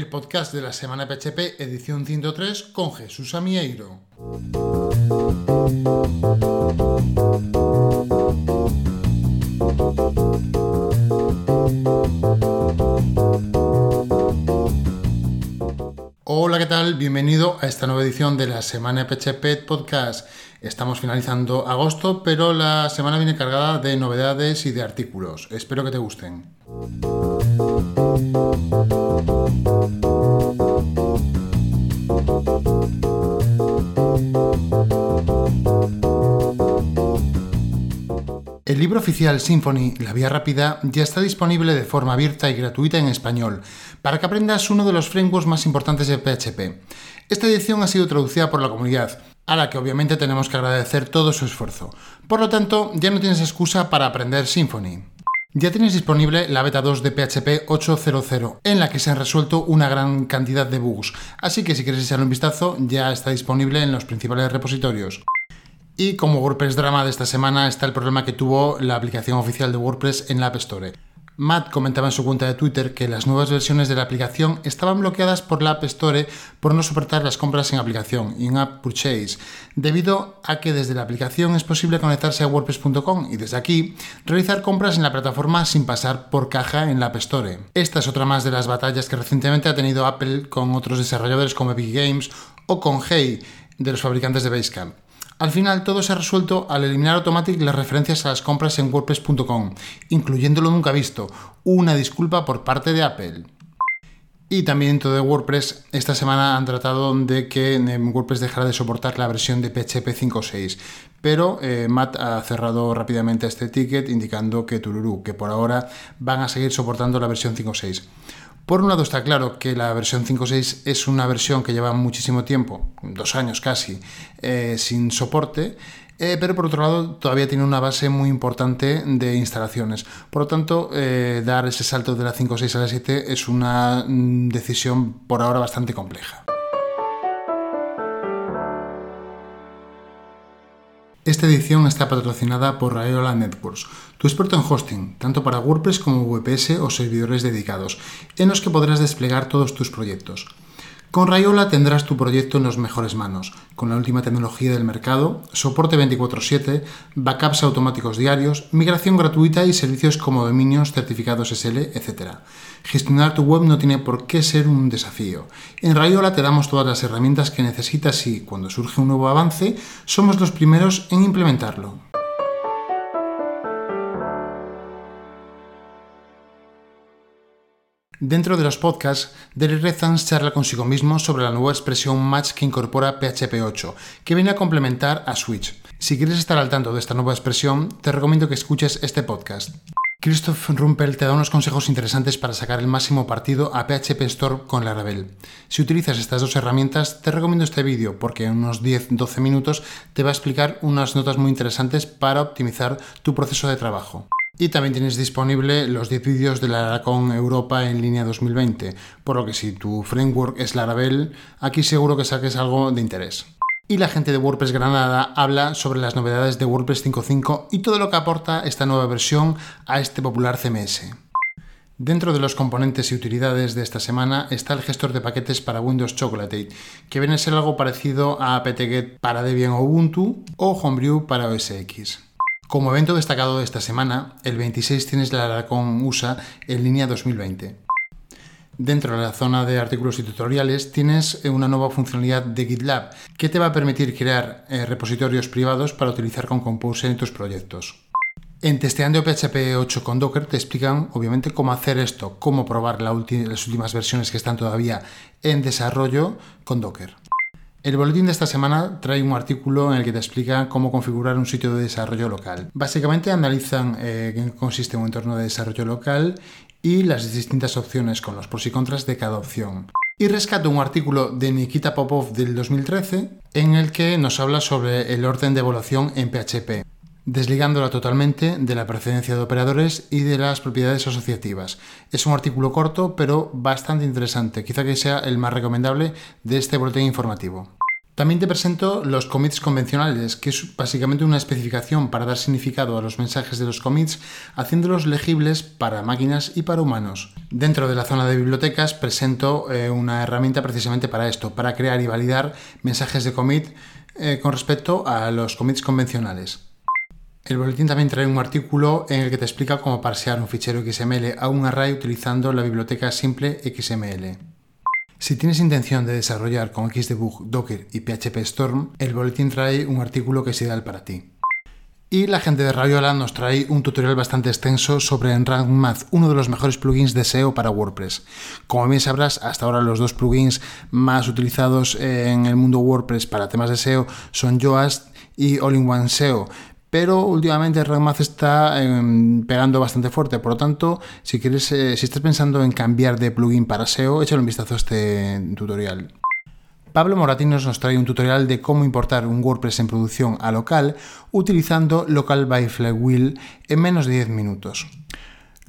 el podcast de la semana PHP, edición 103, con Jesús Amieiro. Hola, ¿qué tal? Bienvenido a esta nueva edición de la semana PHP Podcast. Estamos finalizando agosto, pero la semana viene cargada de novedades y de artículos. Espero que te gusten. El libro oficial Symfony, La Vía Rápida, ya está disponible de forma abierta y gratuita en español, para que aprendas uno de los frameworks más importantes de PHP. Esta edición ha sido traducida por la comunidad, a la que obviamente tenemos que agradecer todo su esfuerzo. Por lo tanto, ya no tienes excusa para aprender Symfony. Ya tienes disponible la beta 2 de PHP 8.0.0, en la que se han resuelto una gran cantidad de bugs, así que si quieres echarle un vistazo, ya está disponible en los principales repositorios. Y como WordPress drama de esta semana está el problema que tuvo la aplicación oficial de WordPress en la App Store. Matt comentaba en su cuenta de Twitter que las nuevas versiones de la aplicación estaban bloqueadas por la App Store por no soportar las compras en aplicación, in-app purchase, debido a que desde la aplicación es posible conectarse a WordPress.com y desde aquí realizar compras en la plataforma sin pasar por caja en la App Store. Esta es otra más de las batallas que recientemente ha tenido Apple con otros desarrolladores como Epic Games o con Hey de los fabricantes de Basecamp. Al final todo se ha resuelto al eliminar Automatic las referencias a las compras en WordPress.com, incluyendo lo nunca visto, una disculpa por parte de Apple. Y también todo de WordPress, esta semana han tratado de que WordPress dejara de soportar la versión de PHP 5.6, pero eh, Matt ha cerrado rápidamente este ticket indicando que Tururu, que por ahora van a seguir soportando la versión 5.6. Por un lado está claro que la versión 5.6 es una versión que lleva muchísimo tiempo, dos años casi, eh, sin soporte, eh, pero por otro lado todavía tiene una base muy importante de instalaciones. Por lo tanto, eh, dar ese salto de la 5.6 a la 7 es una mm, decisión por ahora bastante compleja. Esta edición está patrocinada por Rayola Networks, tu experto en hosting, tanto para WordPress como VPS o servidores dedicados, en los que podrás desplegar todos tus proyectos. Con Rayola tendrás tu proyecto en las mejores manos, con la última tecnología del mercado, soporte 24/7, backups automáticos diarios, migración gratuita y servicios como dominios, certificados SL, etc. Gestionar tu web no tiene por qué ser un desafío. En Rayola te damos todas las herramientas que necesitas y, cuando surge un nuevo avance, somos los primeros en implementarlo. Dentro de los podcasts, Derek Rezans charla consigo mismo sobre la nueva expresión Match que incorpora PHP 8, que viene a complementar a Switch. Si quieres estar al tanto de esta nueva expresión, te recomiendo que escuches este podcast. Christoph Rumpel te da unos consejos interesantes para sacar el máximo partido a PHP Store con Laravel. Si utilizas estas dos herramientas, te recomiendo este vídeo porque en unos 10-12 minutos te va a explicar unas notas muy interesantes para optimizar tu proceso de trabajo. Y también tienes disponible los 10 vídeos de la Laracon Europa en línea 2020, por lo que si tu framework es Laravel, aquí seguro que saques algo de interés. Y la gente de WordPress Granada habla sobre las novedades de WordPress 5.5 y todo lo que aporta esta nueva versión a este popular CMS. Dentro de los componentes y utilidades de esta semana está el gestor de paquetes para Windows Chocolate, que viene a ser algo parecido a apt-get para Debian Ubuntu o Homebrew para OS X. Como evento destacado de esta semana, el 26 tienes la Aracon USA en línea 2020. Dentro de la zona de artículos y tutoriales tienes una nueva funcionalidad de GitLab que te va a permitir crear eh, repositorios privados para utilizar con Compose en tus proyectos. En Testeando PHP 8 con Docker te explican obviamente cómo hacer esto, cómo probar las últimas versiones que están todavía en desarrollo con Docker. El boletín de esta semana trae un artículo en el que te explica cómo configurar un sitio de desarrollo local. Básicamente analizan eh, en qué consiste un entorno de desarrollo local y las distintas opciones con los pros y contras de cada opción. Y rescato un artículo de Nikita Popov del 2013 en el que nos habla sobre el orden de evaluación en PHP desligándola totalmente de la precedencia de operadores y de las propiedades asociativas. Es un artículo corto, pero bastante interesante, quizá que sea el más recomendable de este boletín informativo. También te presento los commits convencionales, que es básicamente una especificación para dar significado a los mensajes de los commits, haciéndolos legibles para máquinas y para humanos. Dentro de la zona de bibliotecas presento eh, una herramienta precisamente para esto, para crear y validar mensajes de commit eh, con respecto a los commits convencionales. El boletín también trae un artículo en el que te explica cómo parsear un fichero XML a un array utilizando la biblioteca simple XML. Si tienes intención de desarrollar con Xdebug, Docker y PHP Storm, el boletín trae un artículo que es ideal para ti. Y la gente de Rayola nos trae un tutorial bastante extenso sobre Enrank Math, uno de los mejores plugins de SEO para WordPress. Como bien sabrás, hasta ahora los dos plugins más utilizados en el mundo WordPress para temas de SEO son Yoast y All-in-One SEO pero últimamente Math está em, pegando bastante fuerte. Por lo tanto, si quieres, eh, si estás pensando en cambiar de plugin para SEO, échale un vistazo a este tutorial. Pablo Moratinos nos trae un tutorial de cómo importar un WordPress en producción a local utilizando Local by Flywheel en menos de 10 minutos.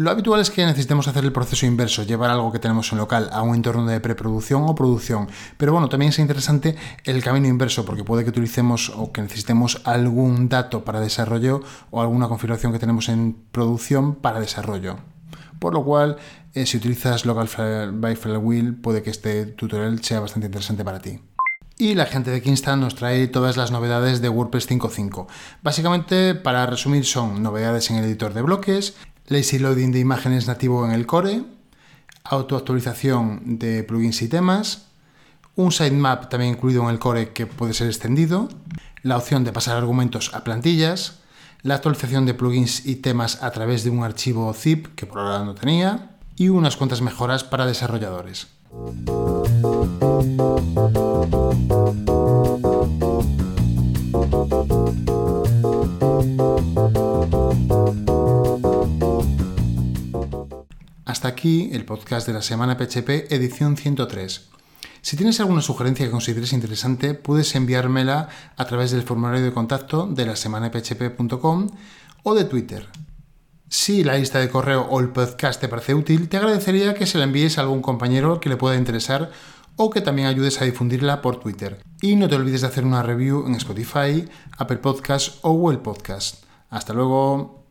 Lo habitual es que necesitemos hacer el proceso inverso, llevar algo que tenemos en local a un entorno de preproducción o producción. Pero bueno, también es interesante el camino inverso, porque puede que utilicemos o que necesitemos algún dato para desarrollo o alguna configuración que tenemos en producción para desarrollo. Por lo cual, eh, si utilizas Local by Flywheel, puede que este tutorial sea bastante interesante para ti. Y la gente de Kingston nos trae todas las novedades de WordPress 5.5. Básicamente, para resumir, son novedades en el editor de bloques, lazy loading de imágenes nativo en el core, autoactualización de plugins y temas, un sitemap también incluido en el core que puede ser extendido, la opción de pasar argumentos a plantillas, la actualización de plugins y temas a través de un archivo zip que por ahora no tenía y unas cuantas mejoras para desarrolladores. El podcast de la semana PHP edición 103. Si tienes alguna sugerencia que consideres interesante, puedes enviármela a través del formulario de contacto de la semanaphp.com o de Twitter. Si la lista de correo o el podcast te parece útil, te agradecería que se la envíes a algún compañero que le pueda interesar o que también ayudes a difundirla por Twitter. Y no te olvides de hacer una review en Spotify, Apple Podcasts o Google Podcast. Hasta luego.